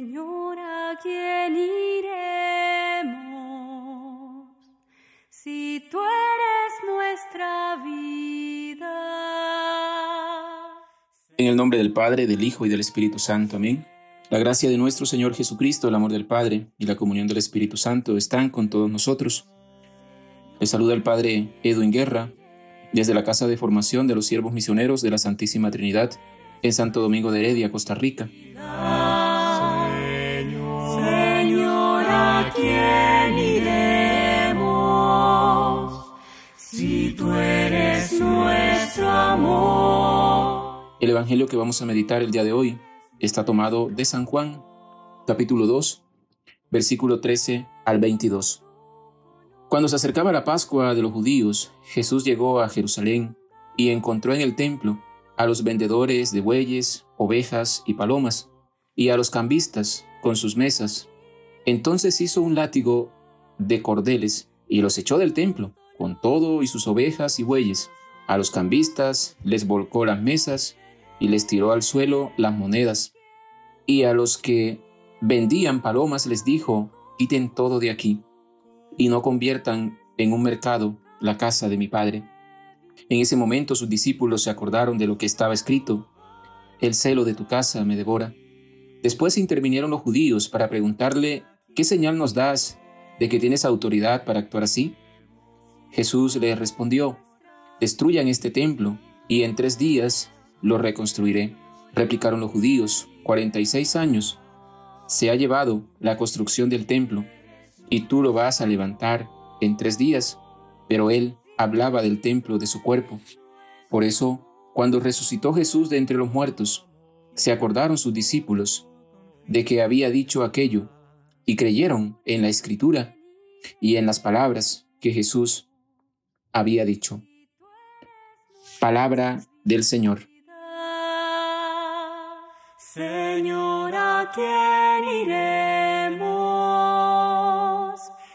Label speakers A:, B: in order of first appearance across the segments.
A: Señor, ¿a quién iremos? Si tú eres nuestra vida.
B: En el nombre del Padre, del Hijo y del Espíritu Santo. Amén. La gracia de nuestro Señor Jesucristo, el amor del Padre y la comunión del Espíritu Santo están con todos nosotros. Le saluda el Padre Edwin Guerra desde la Casa de Formación de los Siervos Misioneros de la Santísima Trinidad en Santo Domingo de Heredia, Costa Rica. El Evangelio que vamos a meditar el día de hoy está tomado de San Juan, capítulo 2, versículo 13 al 22. Cuando se acercaba la Pascua de los judíos, Jesús llegó a Jerusalén y encontró en el templo a los vendedores de bueyes, ovejas y palomas, y a los cambistas con sus mesas. Entonces hizo un látigo de cordeles y los echó del templo, con todo y sus ovejas y bueyes. A los cambistas les volcó las mesas y les tiró al suelo las monedas. Y a los que vendían palomas les dijo, quiten todo de aquí, y no conviertan en un mercado la casa de mi padre. En ese momento sus discípulos se acordaron de lo que estaba escrito, el celo de tu casa me devora. Después intervinieron los judíos para preguntarle, ¿qué señal nos das de que tienes autoridad para actuar así? Jesús les respondió, destruyan este templo y en tres días lo reconstruiré. Replicaron los judíos, 46 años. Se ha llevado la construcción del templo y tú lo vas a levantar en tres días. Pero él hablaba del templo de su cuerpo. Por eso, cuando resucitó Jesús de entre los muertos, se acordaron sus discípulos de que había dicho aquello y creyeron en la escritura y en las palabras que Jesús había dicho. Palabra del Señor.
A: Señor, ¿a quién iremos?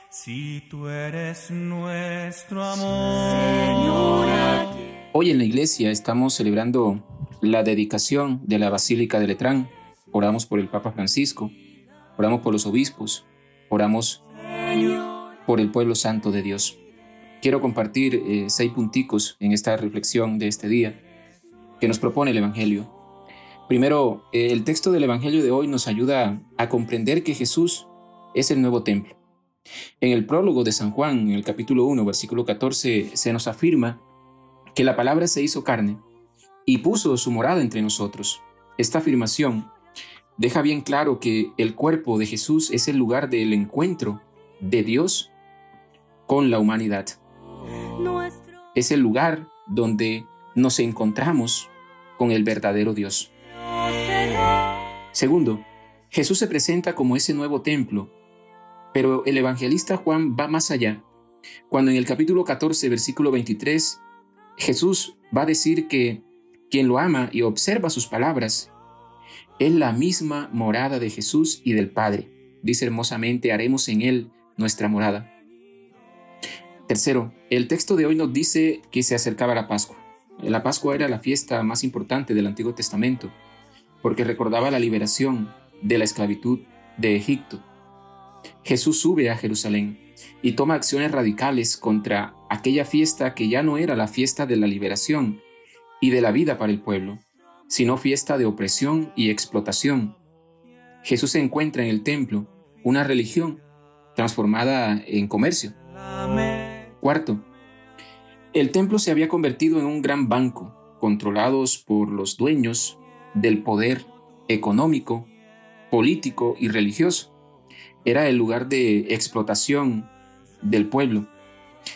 C: Si tú eres nuestro amor.
A: Señor, ¿a quién
B: Hoy en la iglesia estamos celebrando la dedicación de la Basílica de Letrán. Oramos por el Papa Francisco, oramos por los obispos, oramos por el pueblo santo de Dios. Quiero compartir eh, seis punticos en esta reflexión de este día que nos propone el Evangelio. Primero, eh, el texto del Evangelio de hoy nos ayuda a comprender que Jesús es el nuevo templo. En el prólogo de San Juan, en el capítulo 1, versículo 14, se nos afirma que la palabra se hizo carne y puso su morada entre nosotros. Esta afirmación deja bien claro que el cuerpo de Jesús es el lugar del encuentro de Dios con la humanidad. Es el lugar donde nos encontramos con el verdadero Dios. Segundo, Jesús se presenta como ese nuevo templo, pero el evangelista Juan va más allá. Cuando en el capítulo 14, versículo 23, Jesús va a decir que quien lo ama y observa sus palabras es la misma morada de Jesús y del Padre. Dice hermosamente, haremos en él nuestra morada. Tercero, el texto de hoy nos dice que se acercaba la Pascua. La Pascua era la fiesta más importante del Antiguo Testamento, porque recordaba la liberación de la esclavitud de Egipto. Jesús sube a Jerusalén y toma acciones radicales contra aquella fiesta que ya no era la fiesta de la liberación y de la vida para el pueblo, sino fiesta de opresión y explotación. Jesús se encuentra en el templo una religión transformada en comercio. Cuarto, el templo se había convertido en un gran banco, controlados por los dueños del poder económico, político y religioso. Era el lugar de explotación del pueblo.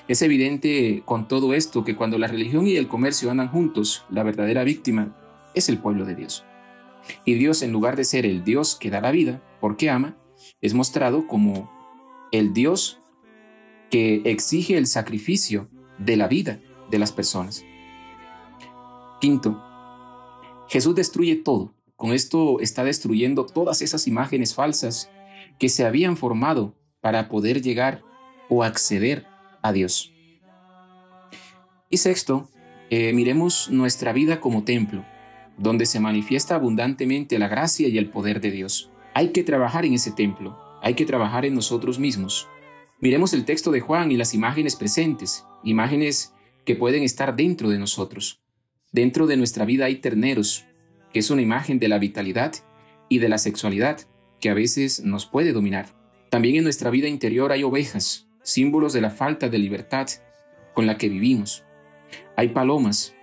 B: Es evidente con todo esto que cuando la religión y el comercio andan juntos, la verdadera víctima es el pueblo de Dios. Y Dios, en lugar de ser el Dios que da la vida, porque ama, es mostrado como el Dios que exige el sacrificio de la vida de las personas. Quinto, Jesús destruye todo. Con esto está destruyendo todas esas imágenes falsas que se habían formado para poder llegar o acceder a Dios. Y sexto, eh, miremos nuestra vida como templo, donde se manifiesta abundantemente la gracia y el poder de Dios. hay que trabajar en ese templo, hay que trabajar en nosotros mismos. Miremos el texto de Juan y las imágenes presentes, imágenes que pueden estar dentro de nosotros. Dentro de nuestra vida hay terneros, que es una imagen de la vitalidad y de la sexualidad que a veces nos puede dominar. También en nuestra vida interior hay ovejas, símbolos de la falta de libertad con la que vivimos. Hay palomas,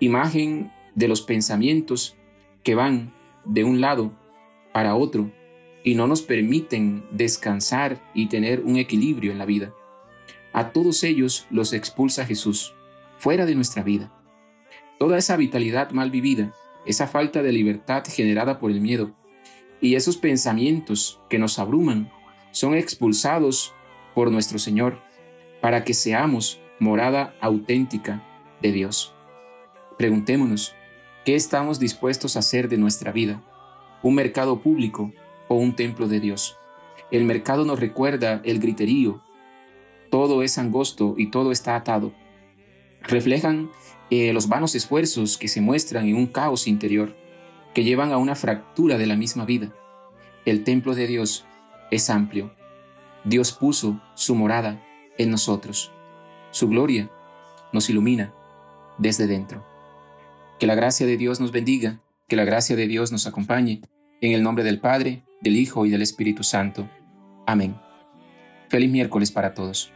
B: imagen de los pensamientos que van de un lado para otro y no nos permiten descansar y tener un equilibrio en la vida. A todos ellos los expulsa Jesús, fuera de nuestra vida. Toda esa vitalidad mal vivida, esa falta de libertad generada por el miedo y esos pensamientos que nos abruman son expulsados por nuestro Señor para que seamos morada auténtica de Dios. Preguntémonos, ¿qué estamos dispuestos a hacer de nuestra vida? ¿Un mercado público o un templo de Dios? El mercado nos recuerda el griterío, todo es angosto y todo está atado. Reflejan eh, los vanos esfuerzos que se muestran en un caos interior, que llevan a una fractura de la misma vida. El templo de Dios es amplio. Dios puso su morada en nosotros. Su gloria nos ilumina desde dentro. Que la gracia de Dios nos bendiga, que la gracia de Dios nos acompañe, en el nombre del Padre, del Hijo y del Espíritu Santo. Amén. Feliz miércoles para todos.